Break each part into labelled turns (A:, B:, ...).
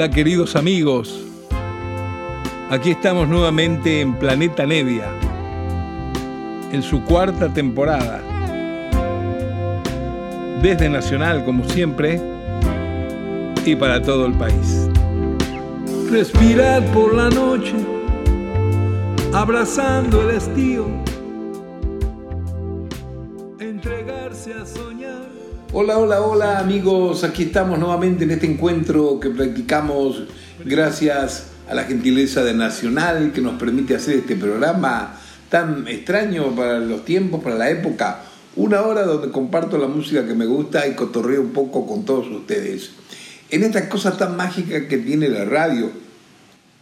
A: Hola queridos amigos, aquí estamos nuevamente en Planeta Nevia, en su cuarta temporada. Desde Nacional, como siempre, y para todo el país. Respirar por la noche, abrazando el estío,
B: Hola, hola, hola amigos, aquí estamos nuevamente en este encuentro que practicamos gracias a la gentileza de Nacional que nos permite hacer este programa tan extraño para los tiempos, para la época. Una hora donde comparto la música que me gusta y cotorreo un poco con todos ustedes. En esta cosa tan mágica que tiene la radio,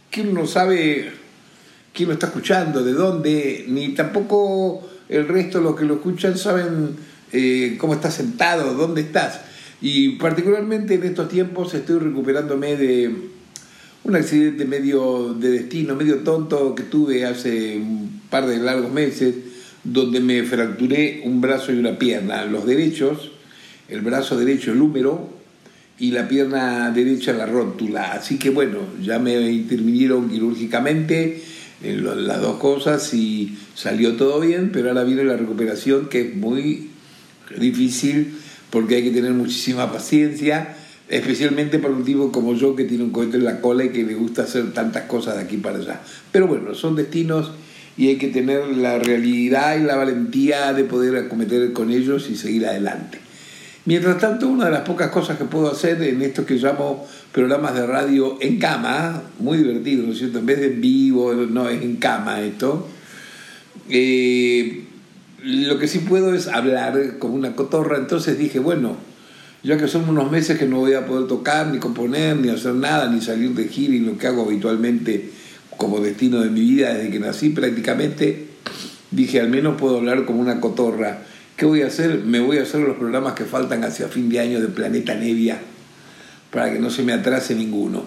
B: que no sabe quién lo está escuchando, de dónde, ni tampoco el resto de los que lo escuchan saben eh, cómo estás sentado, dónde estás. Y particularmente en estos tiempos estoy recuperándome de un accidente medio de destino, medio tonto que tuve hace un par de largos meses, donde me fracturé un brazo y una pierna, los derechos, el brazo derecho el húmero y la pierna derecha la rótula. Así que bueno, ya me intervinieron quirúrgicamente en las dos cosas y salió todo bien, pero ahora viene la recuperación que es muy difícil porque hay que tener muchísima paciencia, especialmente para un tipo como yo que tiene un cohete en la cola y que le gusta hacer tantas cosas de aquí para allá. Pero bueno, son destinos y hay que tener la realidad y la valentía de poder acometer con ellos y seguir adelante. Mientras tanto, una de las pocas cosas que puedo hacer en esto que llamo programas de radio en cama, muy divertido, ¿no es cierto? En vez de en vivo, no, es en cama esto. Eh, lo que sí puedo es hablar como una cotorra, entonces dije, bueno, ya que son unos meses que no voy a poder tocar, ni componer, ni hacer nada, ni salir de gira y lo que hago habitualmente como destino de mi vida desde que nací prácticamente, dije, al menos puedo hablar como una cotorra. ¿Qué voy a hacer? Me voy a hacer los programas que faltan hacia fin de año de Planeta Nevia, para que no se me atrase ninguno.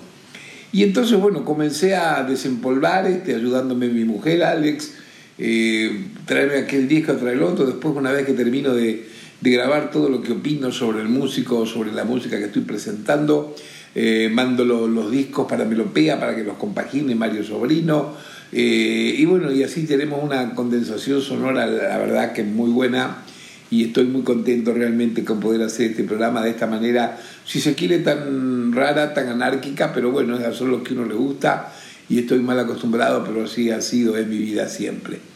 B: Y entonces, bueno, comencé a desempolvar, este, ayudándome mi mujer, Alex, eh, traerme aquel disco, traer el otro. Después, una vez que termino de, de, grabar todo lo que opino sobre el músico, sobre la música que estoy presentando, eh, mando lo, los discos para Melopea, para que los compagine Mario Sobrino. Eh, y bueno, y así tenemos una condensación sonora, la verdad que muy buena. Y estoy muy contento realmente con poder hacer este programa de esta manera, si se quiere, tan rara, tan anárquica, pero bueno, es hacer lo que uno le gusta y estoy mal acostumbrado, pero así ha sido en mi vida siempre.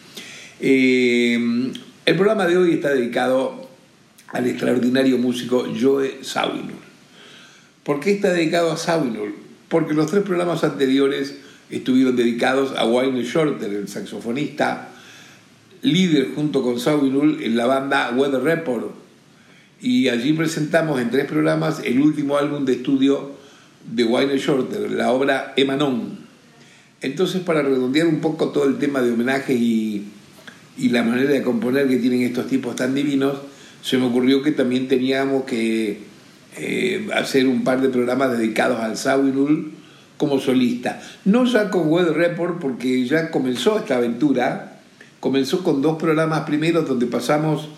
B: Eh, el programa de hoy está dedicado al extraordinario músico Joe Zawinul. ¿Por qué está dedicado a Zawinul? Porque los tres programas anteriores estuvieron dedicados a Wayne Shorter, el saxofonista, líder junto con Zawinul en la banda Weather Report. Y allí presentamos en tres programas el último álbum de estudio de Wayne Shorter, la obra Emanon. Entonces, para redondear un poco todo el tema de homenaje y, y, la manera de componer que tienen estos tipos tan divinos, se me ocurrió que también teníamos que eh, hacer un par de programas dedicados al Zawinul como solista. No ya con Weather Report, porque ya comenzó esta aventura, comenzó con dos programas primeros donde pasamos,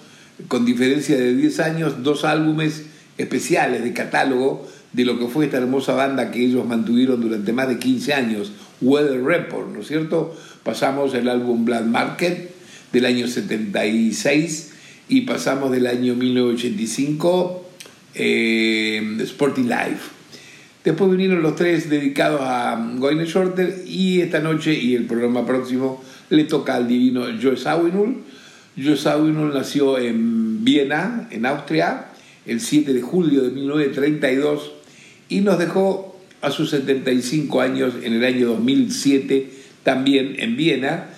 B: con diferencia de 10 años, dos álbumes especiales de catálogo de lo que fue esta hermosa banda que ellos mantuvieron durante más de 15 años, Weather Report, ¿no es cierto? Pasamos el álbum Black Market del año 76 y pasamos del año 1985 eh, Sporting Life. Después vinieron los tres dedicados a Wayne Shorter y esta noche y el programa próximo le toca al divino Joe Zawinul. Joe Zawinul nació en Viena, en Austria, el 7 de julio de 1932 y nos dejó a sus 75 años en el año 2007, también en Viena.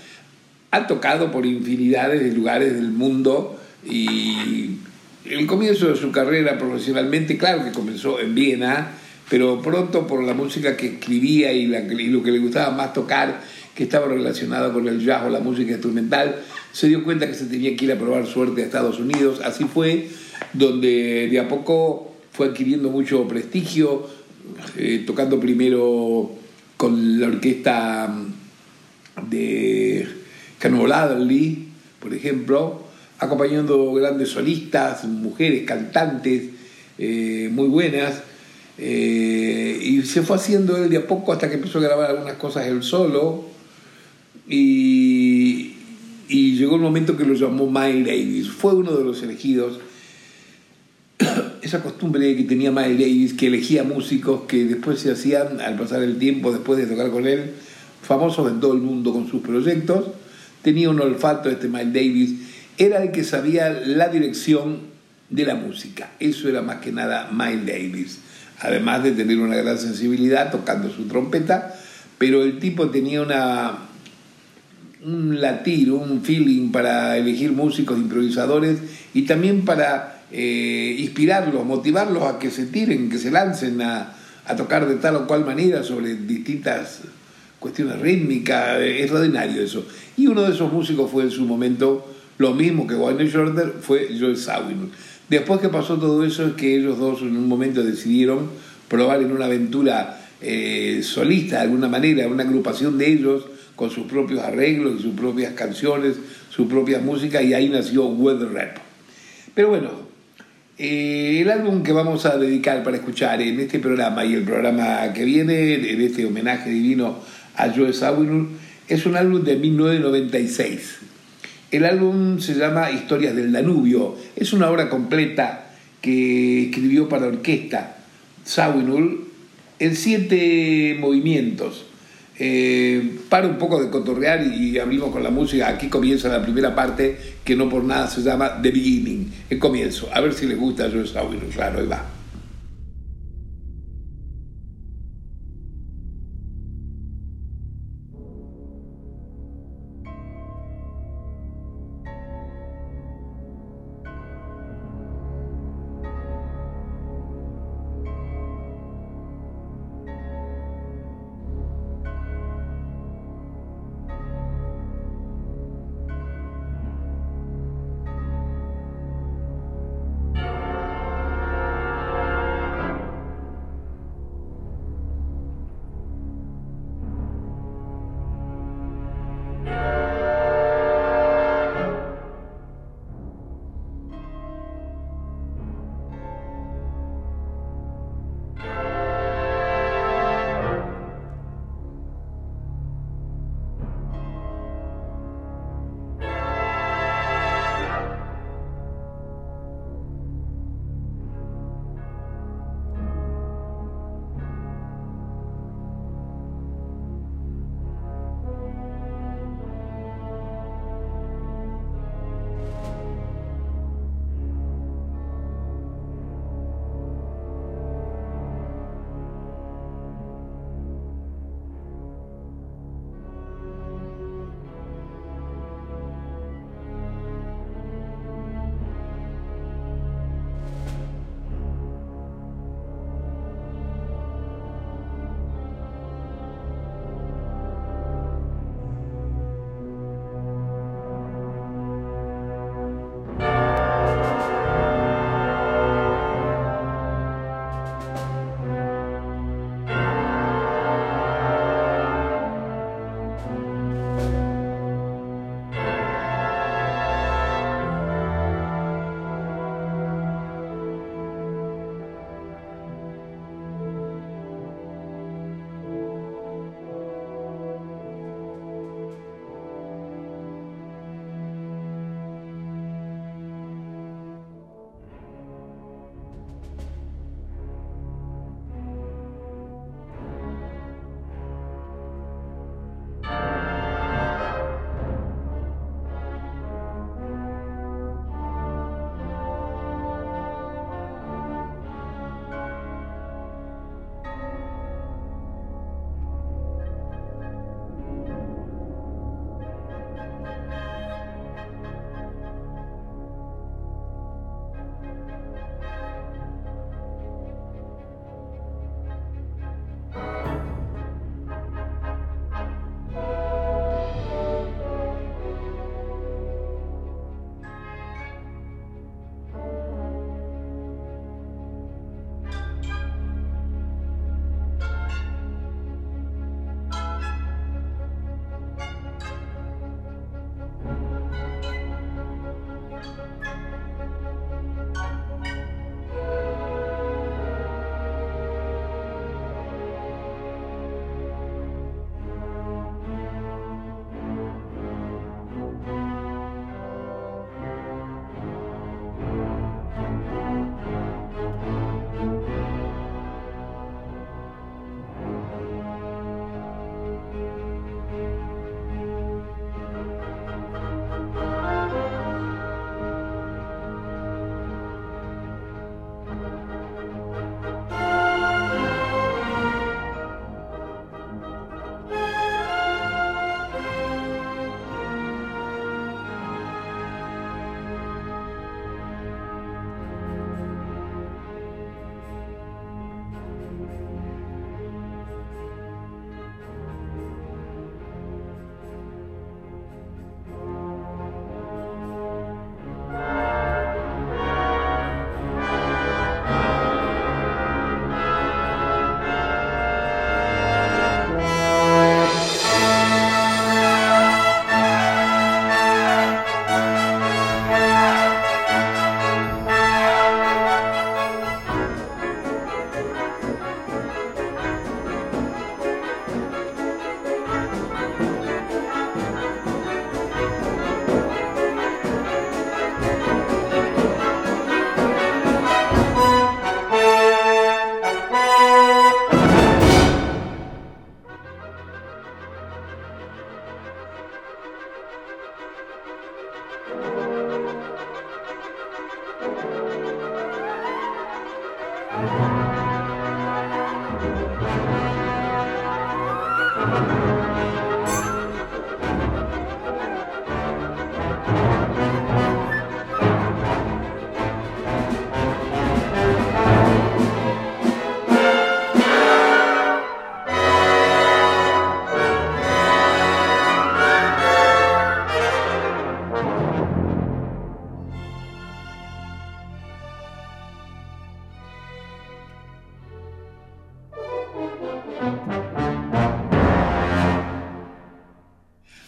B: Ha tocado por infinidades de lugares del mundo y el comienzo de su carrera profesionalmente, claro que comenzó en Viena, pero pronto por la música que escribía y lo que le gustaba más tocar, que estaba relacionado con el jazz o la música instrumental, se dio cuenta que se tenía que ir a probar suerte a Estados Unidos. Así fue, donde de a poco fue adquiriendo mucho prestigio, eh, tocando primero con la orquesta de Adderley, por ejemplo, acompañando grandes solistas, mujeres cantantes eh, muy buenas. Eh, y se fue haciendo él de a poco hasta que empezó a grabar algunas cosas él solo. Y, y llegó el momento que lo llamó Miles Davis. Fue uno de los elegidos. Esa costumbre que tenía Miles Davis, que elegía músicos que después se hacían, al pasar el tiempo, después de tocar con él, famosos en todo el mundo con sus proyectos. Tenía un olfato este Miles Davis. Era el que sabía la dirección de la música. Eso era más que nada Miles Davis además de tener una gran sensibilidad tocando su trompeta, pero el tipo tenía una, un latir, un feeling para elegir músicos improvisadores y también para eh, inspirarlos, motivarlos a que se tiren, que se lancen a, tocar de tal o cual manera sobre distintas cuestiones rítmicas, extraordinario eso. Y uno de esos músicos fue en su momento, lo mismo que Wayne Shorter, fue Joe Zawinul. Después que pasó todo eso es que ellos dos en un momento decidieron probar en una aventura eh, solista de alguna manera, una agrupación de ellos con sus propios arreglos, sus propias canciones, su propia música y ahí nació Weather Rap. Pero bueno, eh, el álbum que vamos a dedicar para escuchar en este programa y el programa que viene, en este homenaje divino a Joe Zawinul, es un álbum de 1996. El álbum se llama Historias del Danubio. Es una obra completa que escribió para orquesta Sawinul en siete movimientos. Eh, para un poco de cotorrear y abrimos con la música. Aquí comienza la primera parte que no por nada se llama The Beginning, el comienzo. A ver si les gusta a Joe Sawinul. Claro, ahí va.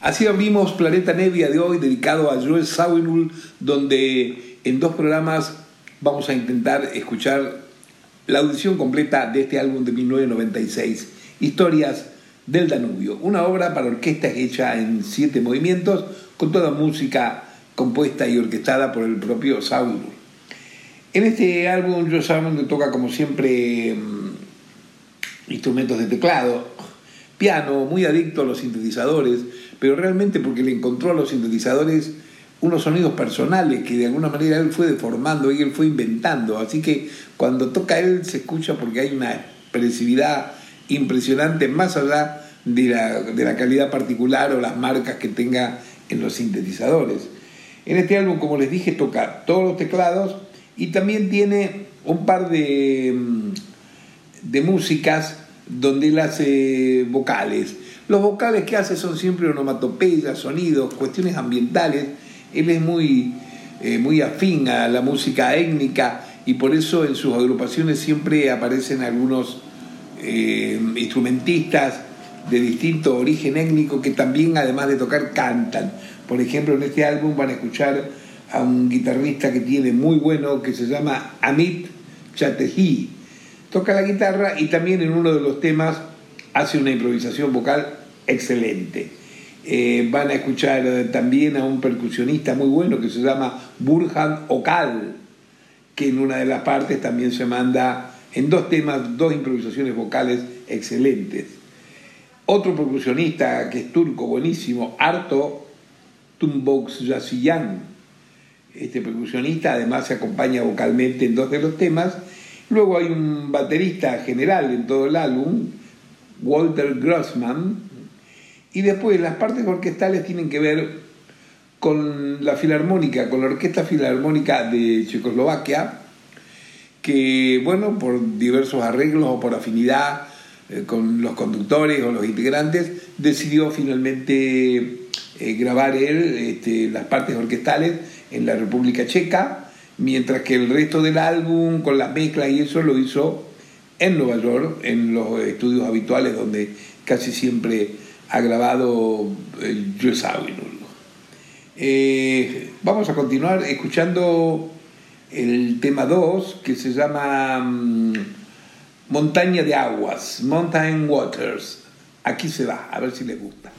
B: Así abrimos Planeta Nevia de hoy, dedicado a Joel Zawinul, donde en dos programas vamos a intentar escuchar la audición completa de este álbum de 1996, Historias del Danubio, una obra para orquesta hecha en siete movimientos, con toda música compuesta y orquestada por el propio Zawinul. En este álbum Joel Zawinul toca como siempre mm, instrumentos de teclado, piano, muy adicto a los sintetizadores, pero realmente porque le encontró a los sintetizadores unos sonidos personales que de alguna manera él fue deformando y él fue inventando. Así que cuando toca él se escucha porque hay una expresividad impresionante más allá de la, de la calidad particular o las marcas que tenga en los sintetizadores. En este álbum, como les dije, toca todos los teclados y también tiene un par de, de músicas donde él hace vocales. Los vocales que hace son siempre onomatopeyas, sonidos, cuestiones ambientales. Él es muy, eh, muy afín a la música étnica y por eso en sus agrupaciones siempre aparecen algunos eh, instrumentistas de distinto origen étnico que también además de tocar cantan. Por ejemplo, en este álbum van a escuchar a un guitarrista que tiene muy bueno que se llama Amit Chatterjee. Toca la guitarra y también en uno de los temas hace una improvisación vocal excelente. Eh, van a escuchar también a un percusionista muy bueno que se llama Burhan Okal, que en una de las partes también se manda en dos temas, dos improvisaciones vocales excelentes. Otro percusionista que es turco, buenísimo, Arto Yasiyan. Este percusionista además se acompaña vocalmente en dos de los temas. Luego hay un baterista general en todo el álbum, Walter Grossman, y después las partes orquestales tienen que ver con la filarmónica, con la Orquesta Filarmónica de Checoslovaquia, que, bueno, por diversos arreglos o por afinidad eh, con los conductores o los integrantes, decidió finalmente eh, grabar él este, las partes orquestales en la República Checa, mientras que el resto del álbum, con las mezclas y eso, lo hizo en Nueva York, en los estudios habituales donde casi siempre ha grabado el Joe eh, vamos a continuar escuchando el tema 2 que se llama mm, Montaña de Aguas, Mountain Waters. Aquí se va, a ver si les gusta.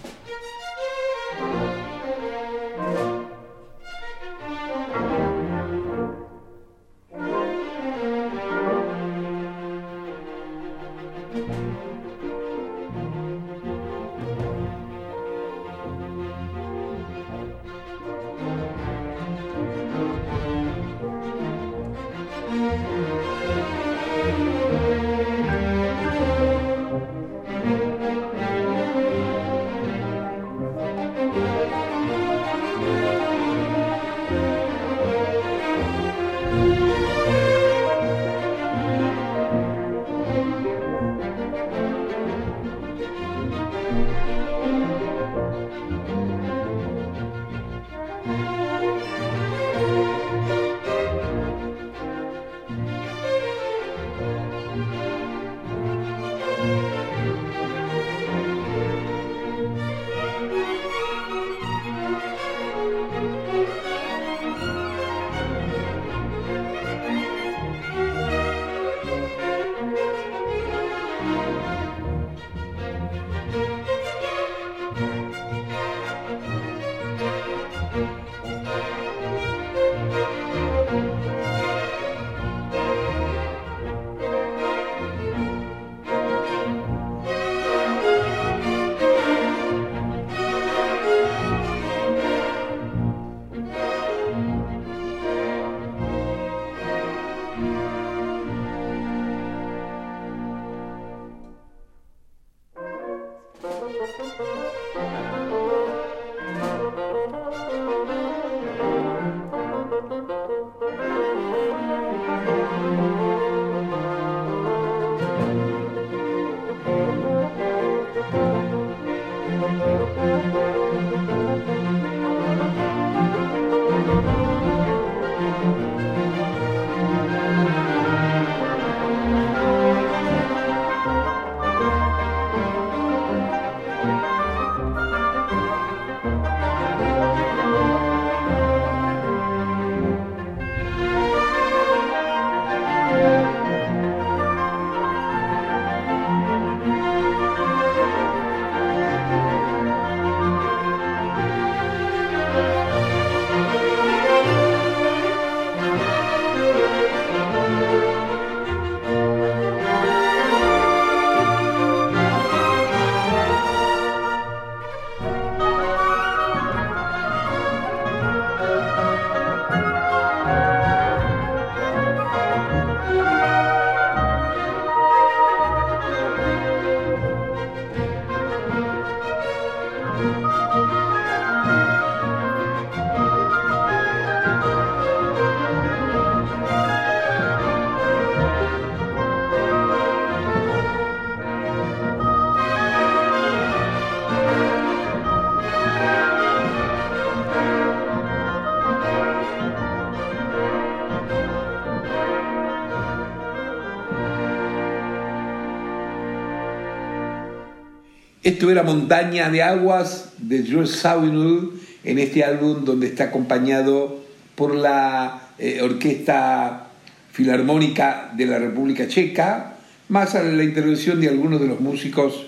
B: Esto era Montaña de Aguas de George Sawinul en este álbum donde está acompañado por la eh, Orquesta Filarmónica de la República Checa, más a la intervención de algunos de los músicos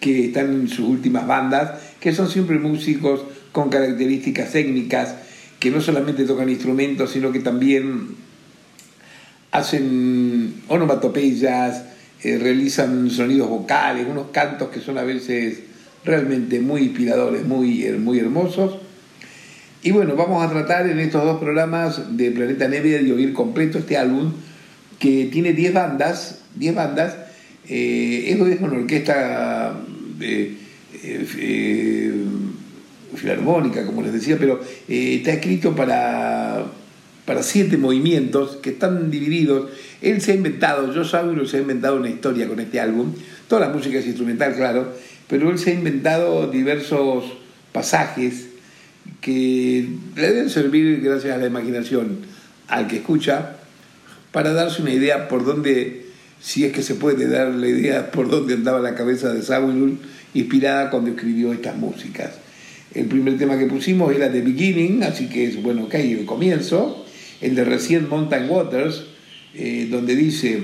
B: que están en sus últimas bandas, que son siempre músicos con características técnicas, que no solamente tocan instrumentos, sino que también hacen onomatopeyas, eh, realizan sonidos vocales, unos cantos que son a veces realmente muy inspiradores, muy, muy hermosos. Y bueno, vamos a tratar en estos dos programas de Planeta Nevia de oír completo este álbum que tiene 10 bandas, 10 bandas, eh, es una orquesta eh, eh, filarmónica, como les decía, pero está escrito para para siete movimientos que están divididos. Él se ha inventado, yo Saburo se ha inventado una historia con este álbum. Toda la música es instrumental, claro, pero él se ha inventado diversos pasajes que le deben servir, gracias a la imaginación, al que escucha, para darse una idea por dónde, si es que se puede dar la idea por dónde andaba la cabeza de Saúl, inspirada cuando escribió estas músicas. El primer tema que pusimos era The Beginning, así que es bueno, ok, el comienzo el de recién Mountain Waters, eh, donde dice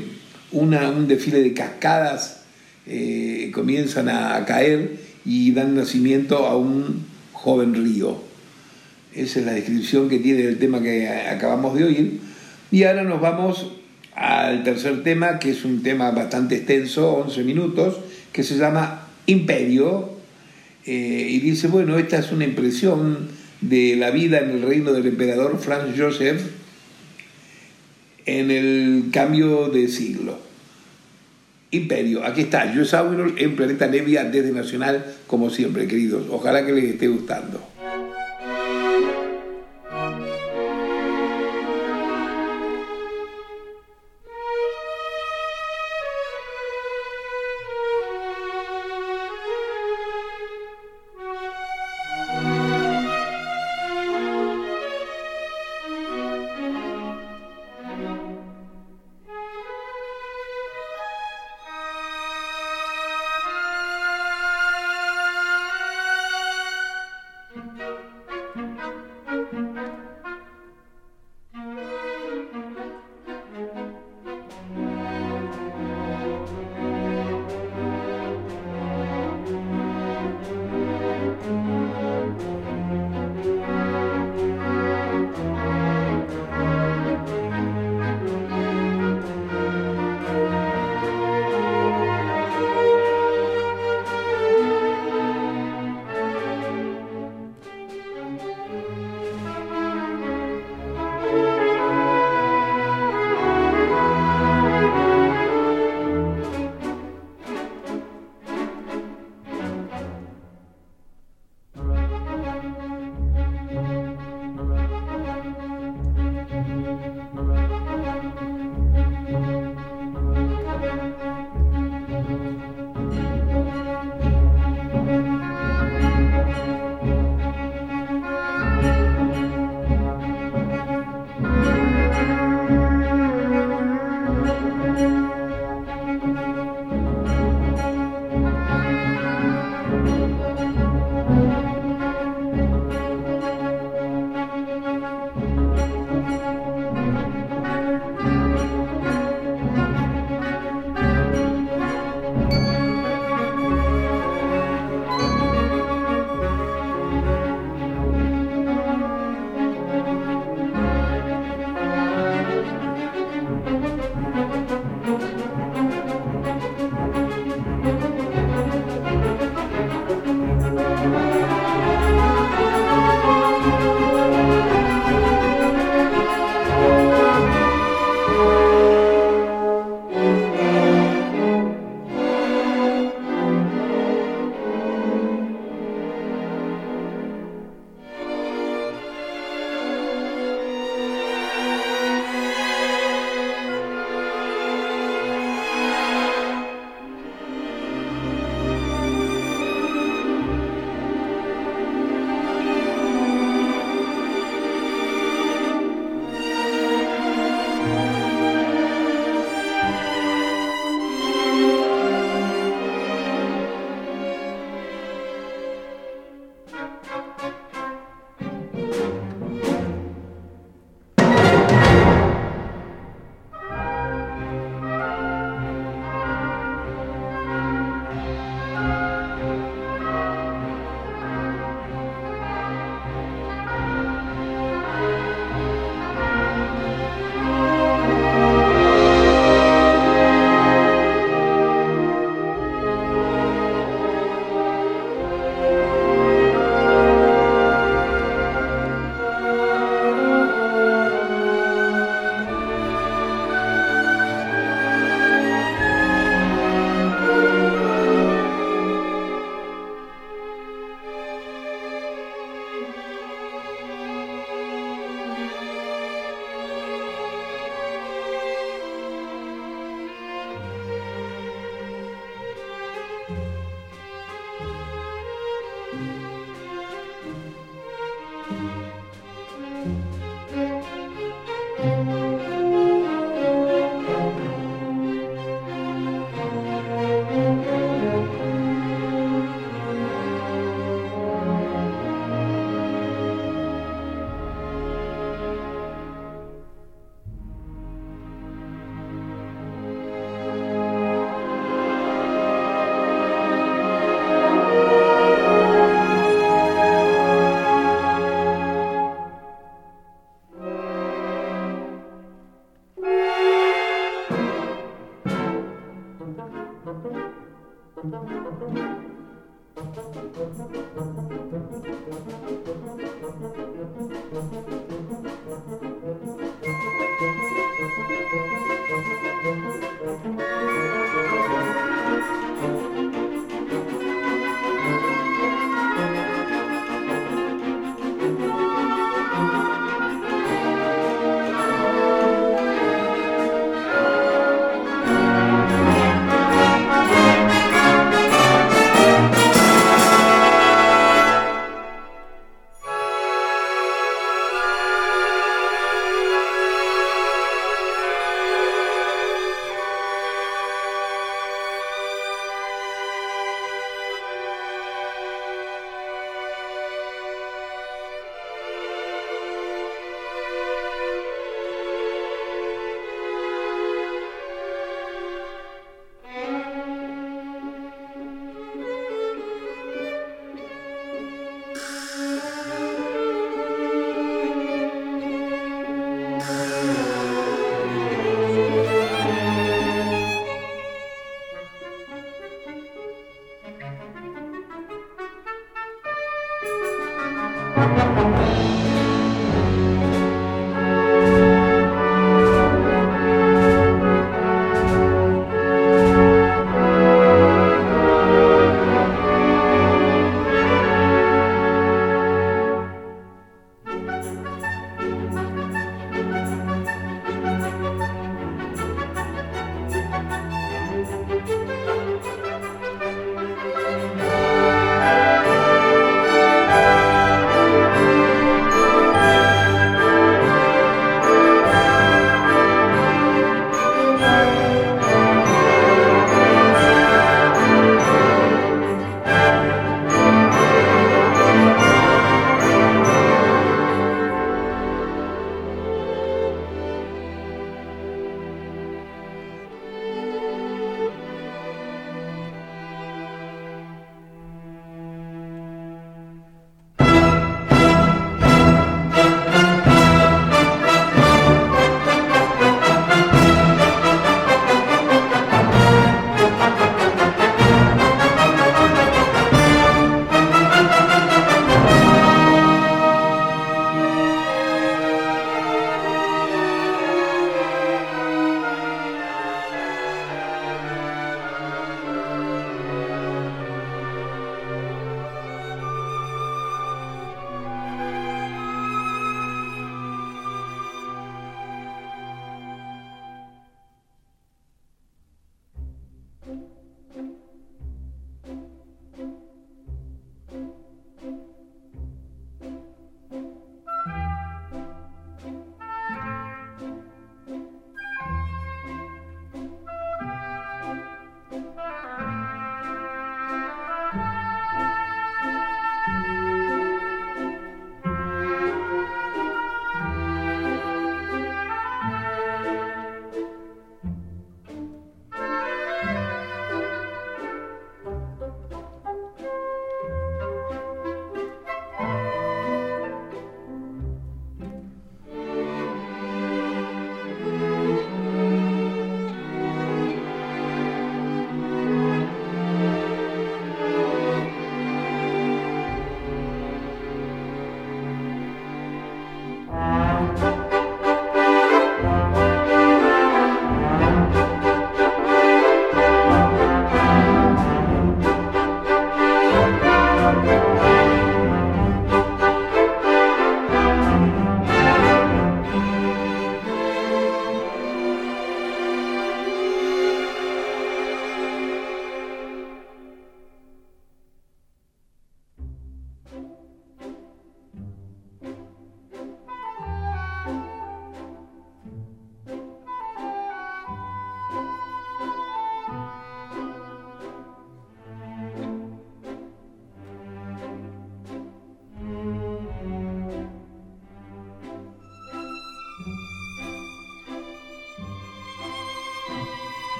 B: una, un desfile de cascadas eh, comienzan a, caer y dan nacimiento a un joven río. Esa es la descripción que tiene el tema que acabamos de oír. Y ahora nos vamos al tercer tema, que es un tema bastante extenso, 11 minutos, que se llama Imperio. Eh, y dice, bueno, esta es una impresión de la vida en el reino del emperador Franz Joseph en el cambio de siglo. Imperio, aquí está, yo Sauron en Planeta Nevia desde Nacional, como siempre, queridos. Ojalá que les esté gustando.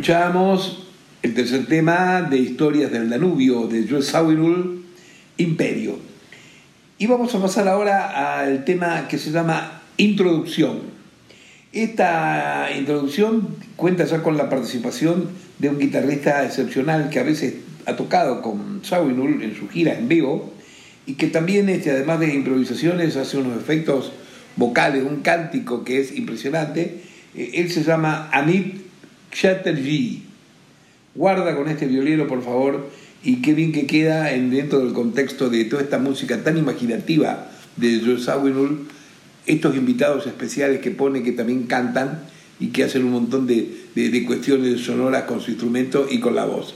B: Escuchamos el tercer tema de Historias del Danubio de Joe Sawinul, Imperio. Y vamos a pasar ahora al tema que se llama Introducción. Esta introducción cuenta ya con la participación de un guitarrista excepcional que a veces ha tocado con Sawinul en su gira en vivo y que también, este, además de improvisaciones, hace unos efectos vocales, un cántico que es impresionante. Eh, él se llama Amit Chatterjee. Guarda con este violero, por favor, y qué bien que queda en, dentro del contexto de toda esta música tan imaginativa de Joe estos invitados especiales que pone que también cantan y que hacen un montón de, de cuestiones sonoras con su instrumento y con la voz.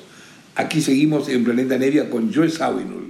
B: Aquí seguimos en Planeta Nevia con Joe Sawinul.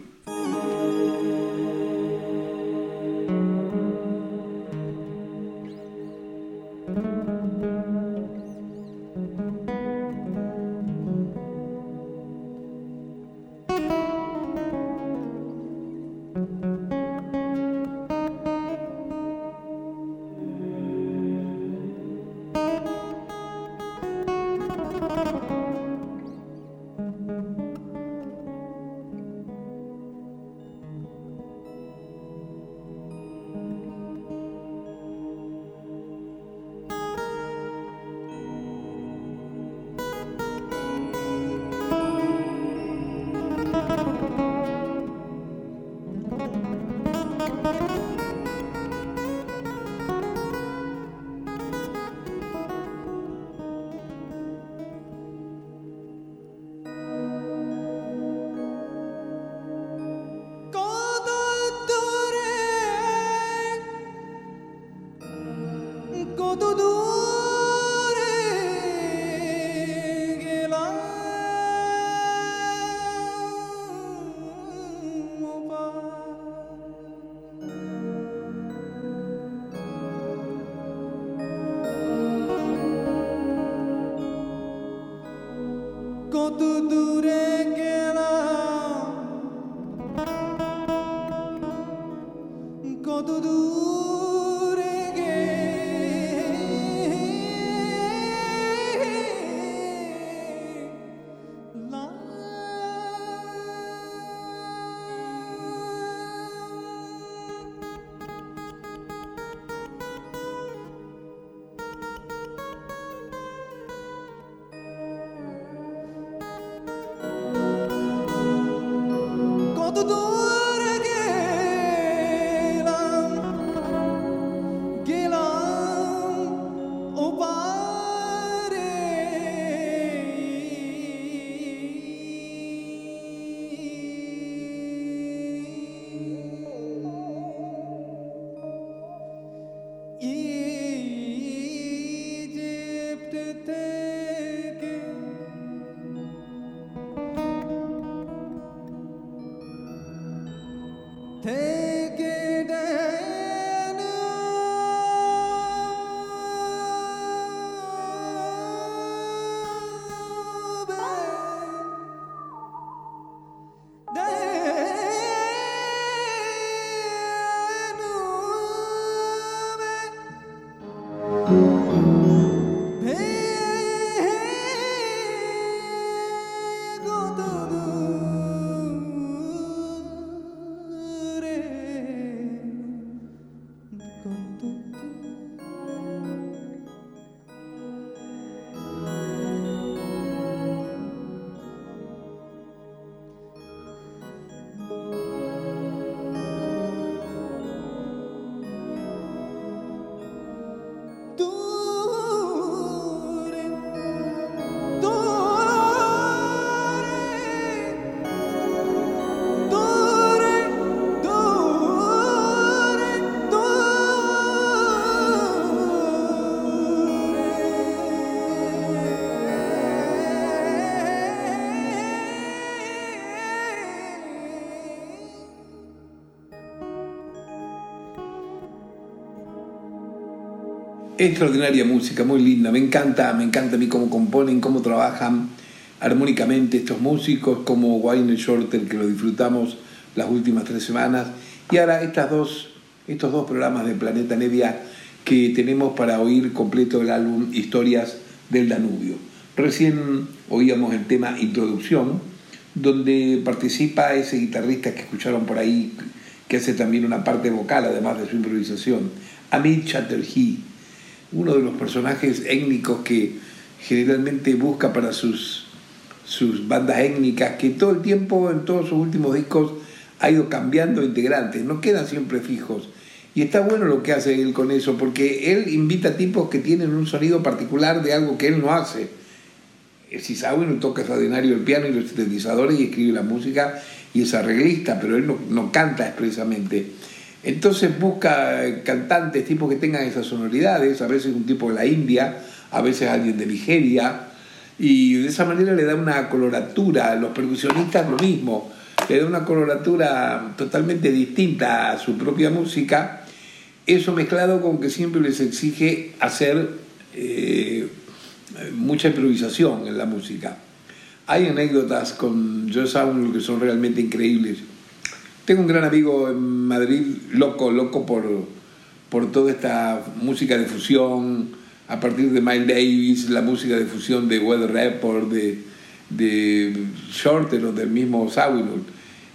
B: Extraordinaria música, muy linda, me encanta, me encanta a mí cómo componen, cómo trabajan armónicamente estos músicos, como Wayne Shorter, que lo disfrutamos las últimas tres semanas, y ahora estas dos, estos dos programas de Planeta Nevia que tenemos para oír completo el álbum Historias del Danubio. Recién oíamos el tema Introducción, donde participa ese guitarrista que escucharon por ahí, que hace también una parte vocal, además de su improvisación, Amit Chatterjee uno de los personajes étnicos que generalmente busca para sus, sus bandas étnicas, que todo el tiempo, en todos sus últimos discos, ha ido cambiando integrantes, no quedan siempre fijos. Y está bueno lo que hace él con eso, porque él invita tipos que tienen un sonido particular de algo que él no hace. Si sabe, no toca extraordinario el piano y los sintetizadores y escribe la música y es arreglista, pero él no, no canta expresamente. Entonces busca cantantes, tipos que tengan esas sonoridades, a veces un tipo de la India, a veces alguien de Nigeria, y de esa manera le da una coloratura, los percusionistas lo mismo, le da una coloratura totalmente distinta a su propia música, eso mezclado con que siempre les exige hacer eh, mucha improvisación en la música. Hay anécdotas con Joe Samuel que son realmente increíbles. Tengo un gran amigo en Madrid, loco, loco por, por toda esta música de fusión, a partir de Miles Davis, la música de fusión de Weather Report, de, de Shorter o del mismo Sawinul.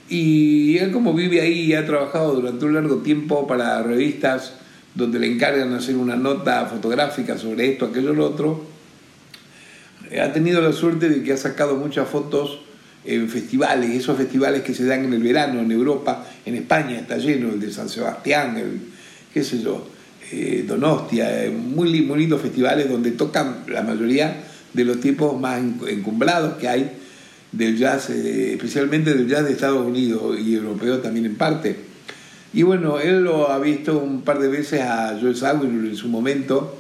B: Y él como vive ahí y ha trabajado durante un largo tiempo para revistas donde le encargan hacer una nota fotográfica sobre esto, aquello, lo otro, ha tenido la suerte de que ha sacado muchas fotos en festivales, esos festivales que se dan en el verano en Europa, en España está lleno, el de San Sebastián, el, qué sé yo, eh, Donostia, eh, muy, muy lindos festivales donde tocan la mayoría de los tipos más encumbrados que hay del jazz, eh, especialmente del jazz de Estados Unidos y europeo también en parte. Y bueno, él lo ha visto un par de veces a Joel Sawinul en su momento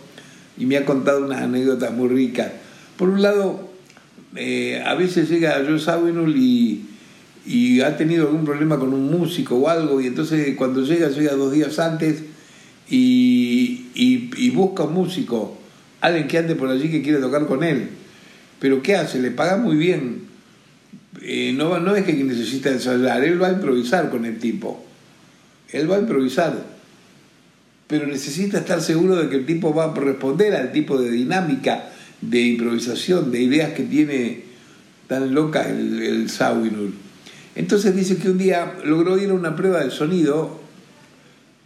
B: y me ha contado unas anécdotas muy ricas. Por un lado, eh, a veces llega Joe Sawinul y, y ha tenido algún problema con un músico o algo, y entonces cuando llega, llega dos días antes y, y, busca un músico, alguien que ande por allí que quiere tocar con él. Pero ¿qué hace? Le paga muy bien. Eh, no, no es que necesita ensayar, él va a improvisar con el tipo. Él va a improvisar. Pero necesita estar seguro de que el tipo va a responder al tipo de dinámica de improvisación, de ideas que tiene tan loca el, el. Entonces dice que un día logró ir a una prueba de sonido,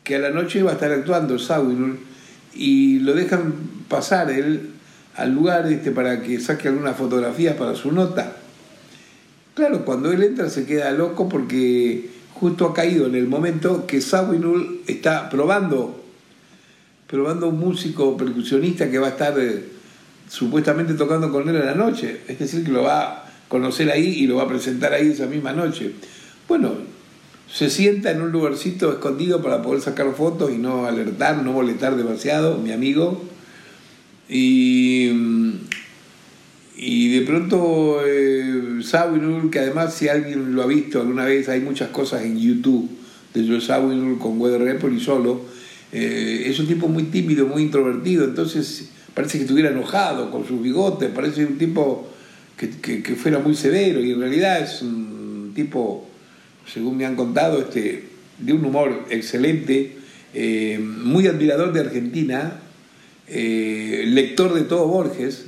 B: que a la noche iba a estar actuando Sawinul, y lo dejan pasar él al lugar este, para que saque algunas fotografías para su nota. Claro, cuando él entra se queda loco porque justo ha caído en el momento que Sawinul está probando, probando un músico percusionista que va a estar eh, supuestamente tocando con él en la noche. Es decir, que lo va a conocer ahí y lo va a presentar ahí esa misma noche. Bueno, se sienta en un lugarcito escondido para poder sacar fotos y no alertar, no molestar demasiado, mi amigo. Y, y de pronto eh, que además si alguien lo ha visto alguna vez, hay muchas cosas en YouTube de Joe Sawyer con Weather Report y solo. Eh, es un tipo muy tímido, muy introvertido, entonces parece que estuviera enojado con sus bigotes, parece un tipo que, fuera muy severo y en realidad es un tipo, según me han contado, este, de un humor excelente, eh, muy admirador de Argentina, eh, lector de todo Borges.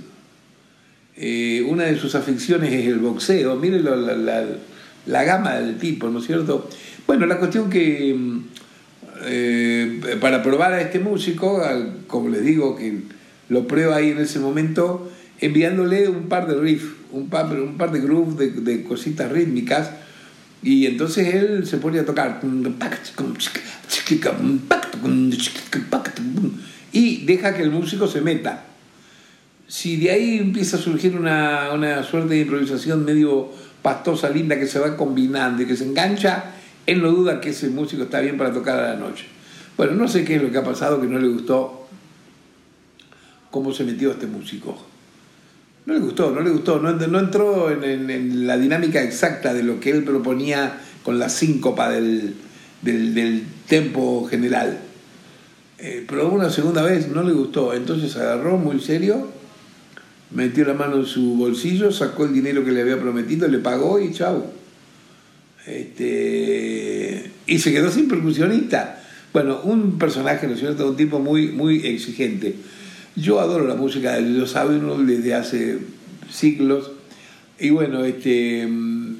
B: Eh, una de sus aficiones es el boxeo. Miren la, gama del tipo, ¿no es cierto? Bueno, la cuestión que para probar a este músico, como les digo, que lo prueba ahí en ese momento, enviándole un par de riffs, un par, de grooves, de, de cositas rítmicas, y entonces él se pone a tocar y deja que el músico se meta. Si de ahí empieza a surgir una, una suerte de improvisación medio pastosa, linda, que se va combinando y que se engancha, él no duda que ese músico está bien para tocar a la noche. Bueno, no sé qué es lo que ha pasado, que no le gustó cómo se metió este músico. No le gustó, no le gustó, no, entró en, la dinámica exacta de lo que él proponía con la síncopa del, del, tempo general. Eh, una segunda vez no le gustó, entonces agarró muy serio, metió la mano en su bolsillo, sacó el dinero que le había prometido, le pagó y chau. Este, y se quedó sin percusionista. Bueno, un personaje, ¿no es cierto? Un tipo muy, muy exigente. Yo adoro la música de Lilo Sabino desde hace siglos. Y bueno, este,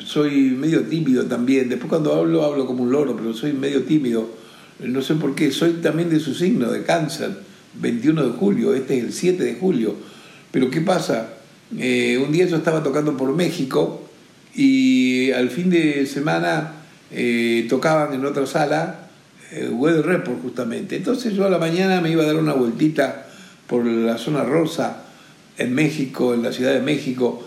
B: soy medio tímido también. Después cuando hablo, hablo como un loro, pero soy medio tímido. No sé por qué. Soy también de su signo, de cáncer. 21 de julio, este es el 7 de julio. Pero ¿qué pasa? Eh, un día yo estaba tocando por México y al fin de semana eh, tocaban en otra sala eh, Weather Report justamente. Entonces yo a la mañana me iba a dar una vueltita por la zona rosa en México, en la Ciudad de México.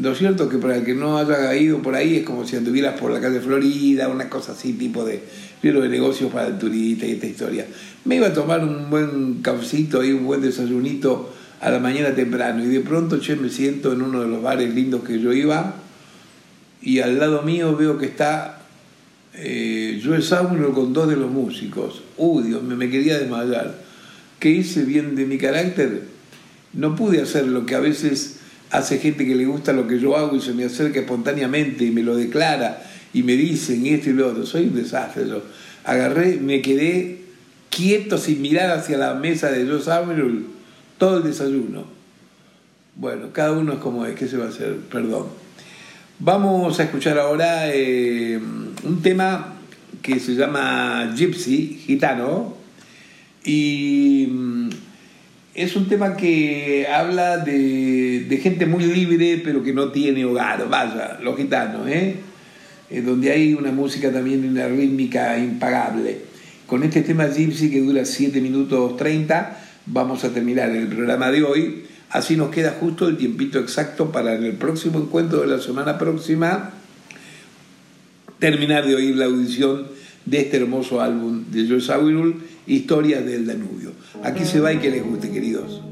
B: Lo cierto que para el que no haya ido por ahí es como si anduvieras por la calle Florida, una cosa así, tipo de libro de negocios para el turista y esta historia. Me iba a tomar un buen cafecito y un buen desayunito a la mañana temprano y de pronto che, me siento en uno de los bares lindos que yo iba y al lado mío veo que está eh, Joe Samuel con dos de los músicos. Uy, Dios, me, me quería desmayar que hice bien de mi carácter, no pude hacer lo que a veces hace gente que le gusta lo que yo hago y se me acerca espontáneamente y me lo declara y me dicen esto y lo otro. Soy un desastre. Yo agarré, me quedé quieto sin mirar hacia la mesa de Joe Samuel todo el desayuno. Bueno, cada uno es como es, ¿qué se va a hacer? Perdón. Vamos a escuchar ahora eh, un tema que se llama Gypsy, gitano, y mm, es un tema que habla de, gente muy libre, pero que no tiene hogar, vaya, los gitanos, ¿eh? ¿eh? donde hay una música también, una rítmica impagable. Con este tema Gypsy que dura 7 minutos 30, vamos a terminar el programa de hoy. Así nos queda justo el tiempito exacto para en el próximo encuentro de la semana próxima terminar de oír la audición de este hermoso álbum de Joe Sawinul Historia del Danubio. Aquí se va y que les guste, queridos.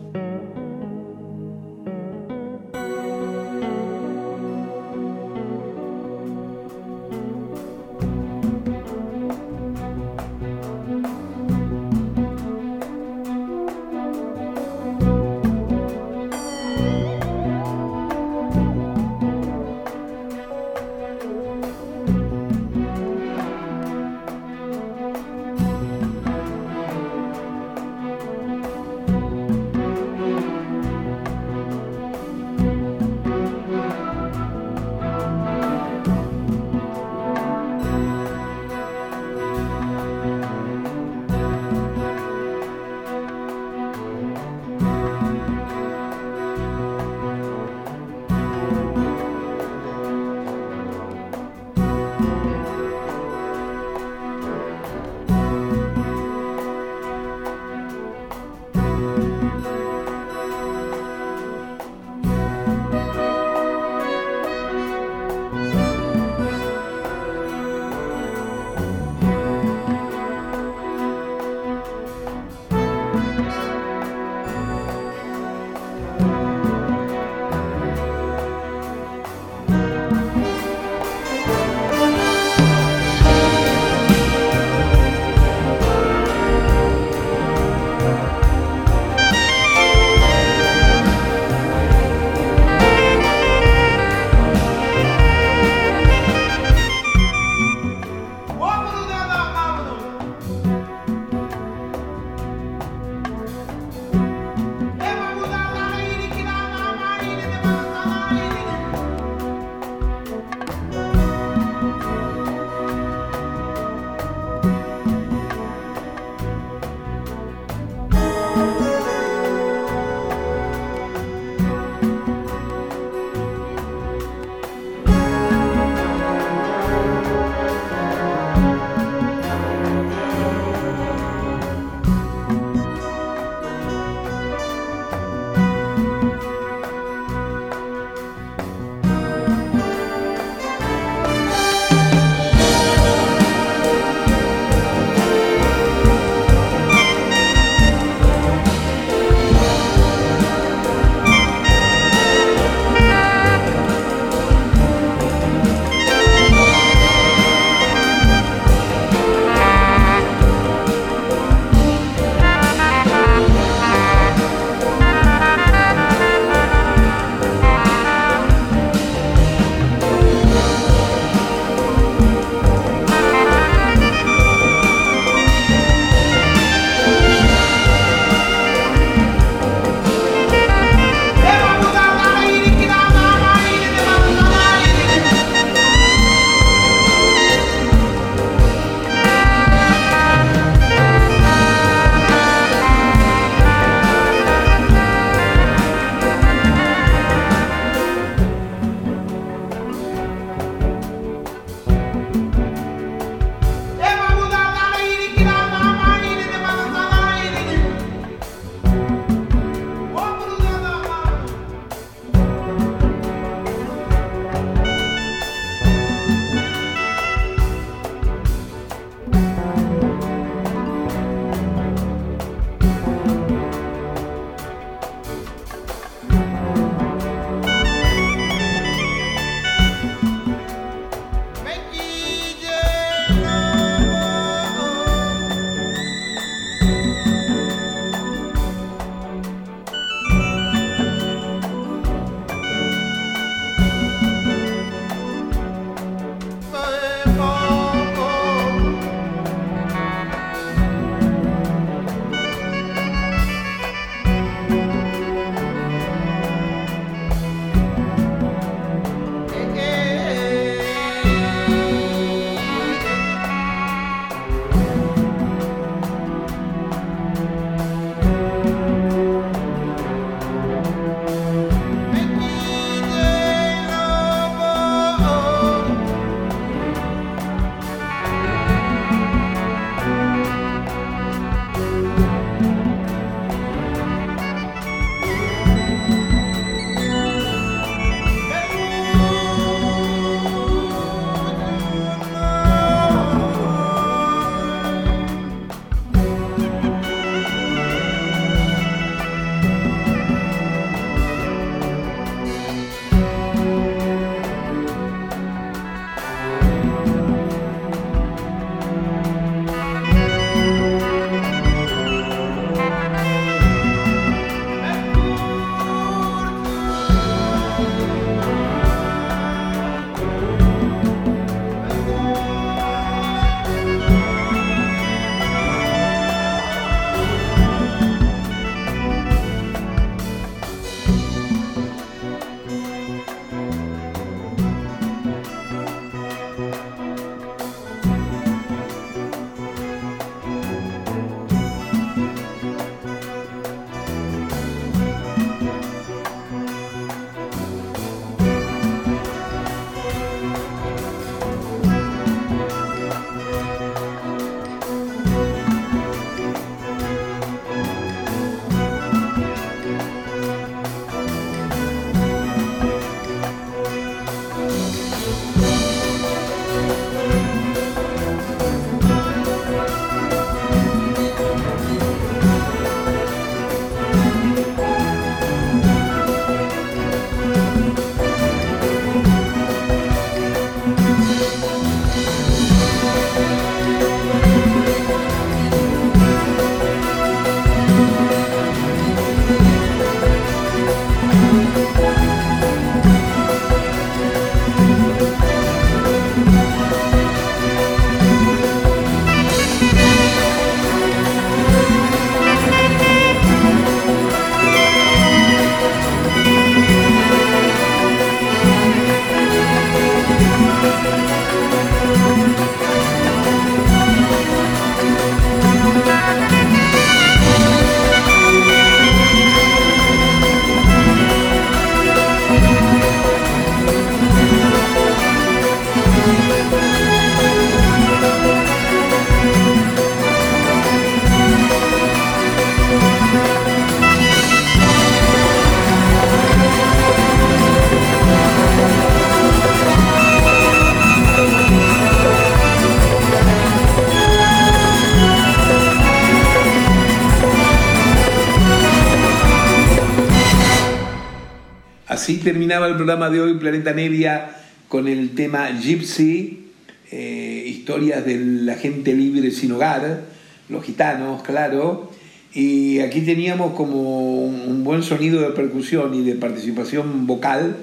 C: Terminaba el programa de hoy, Planeta Nevia, con el tema Gypsy, eh, historias de la gente libre sin hogar, los gitanos, claro. Y aquí teníamos como un buen sonido de percusión y de participación vocal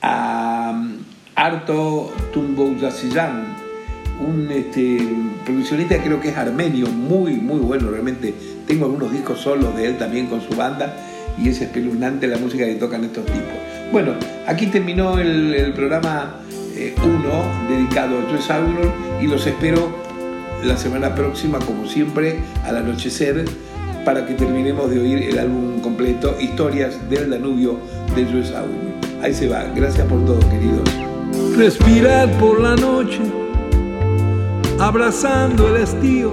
C: a um, Arto Tumbouzasillán, un este, produccionista creo que es armenio, muy, muy bueno realmente. Tengo algunos discos solos de él también con su banda y es espeluznante la música que tocan estos tipos. Bueno, aquí terminó el, programa 1 eh, dedicado a Joe Sauron y los espero la semana próxima, como siempre, al anochecer, para que terminemos de oír el álbum completo, Historias del Danubio de Joe Sauron. Ahí se va, gracias por todo, queridos.
B: Respirar por la noche, abrazando el estío,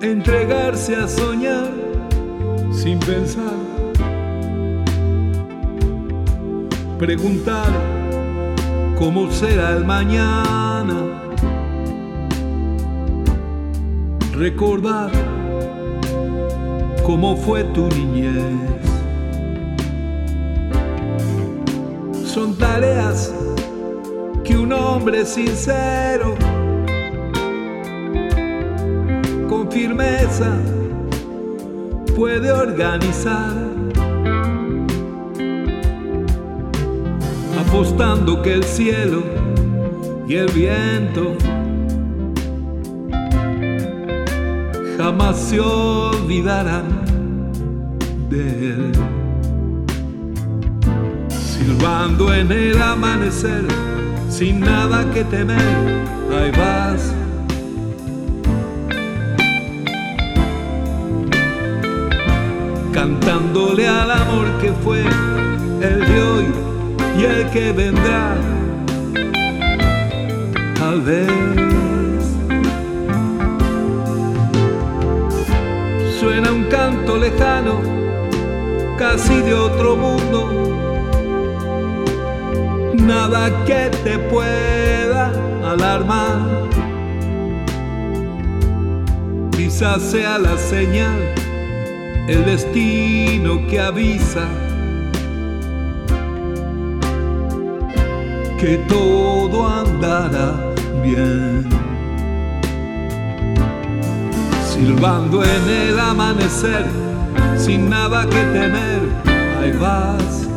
B: entregarse a soñar sin pensar, preguntar cómo será el mañana, recordar cómo fue tu niñez. Son tareas que un hombre sincero, con firmeza, puede organizar, apostando que el cielo y el viento jamás se olvidarán de él. Silbando en el amanecer, sin nada que temer, ahí vas cantándole al amor que fue el de hoy y el que vendrá. Tal vez suena un canto lejano, casi de otro mundo. Nada que te pueda alarmar. Quizás sea la señal el destino que avisa que todo andará bien. Silbando en el amanecer, sin nada que temer, ahí vas.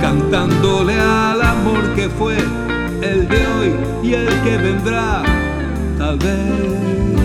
B: Cantándole al amor que fue el de hoy y el que vendrá tal vez.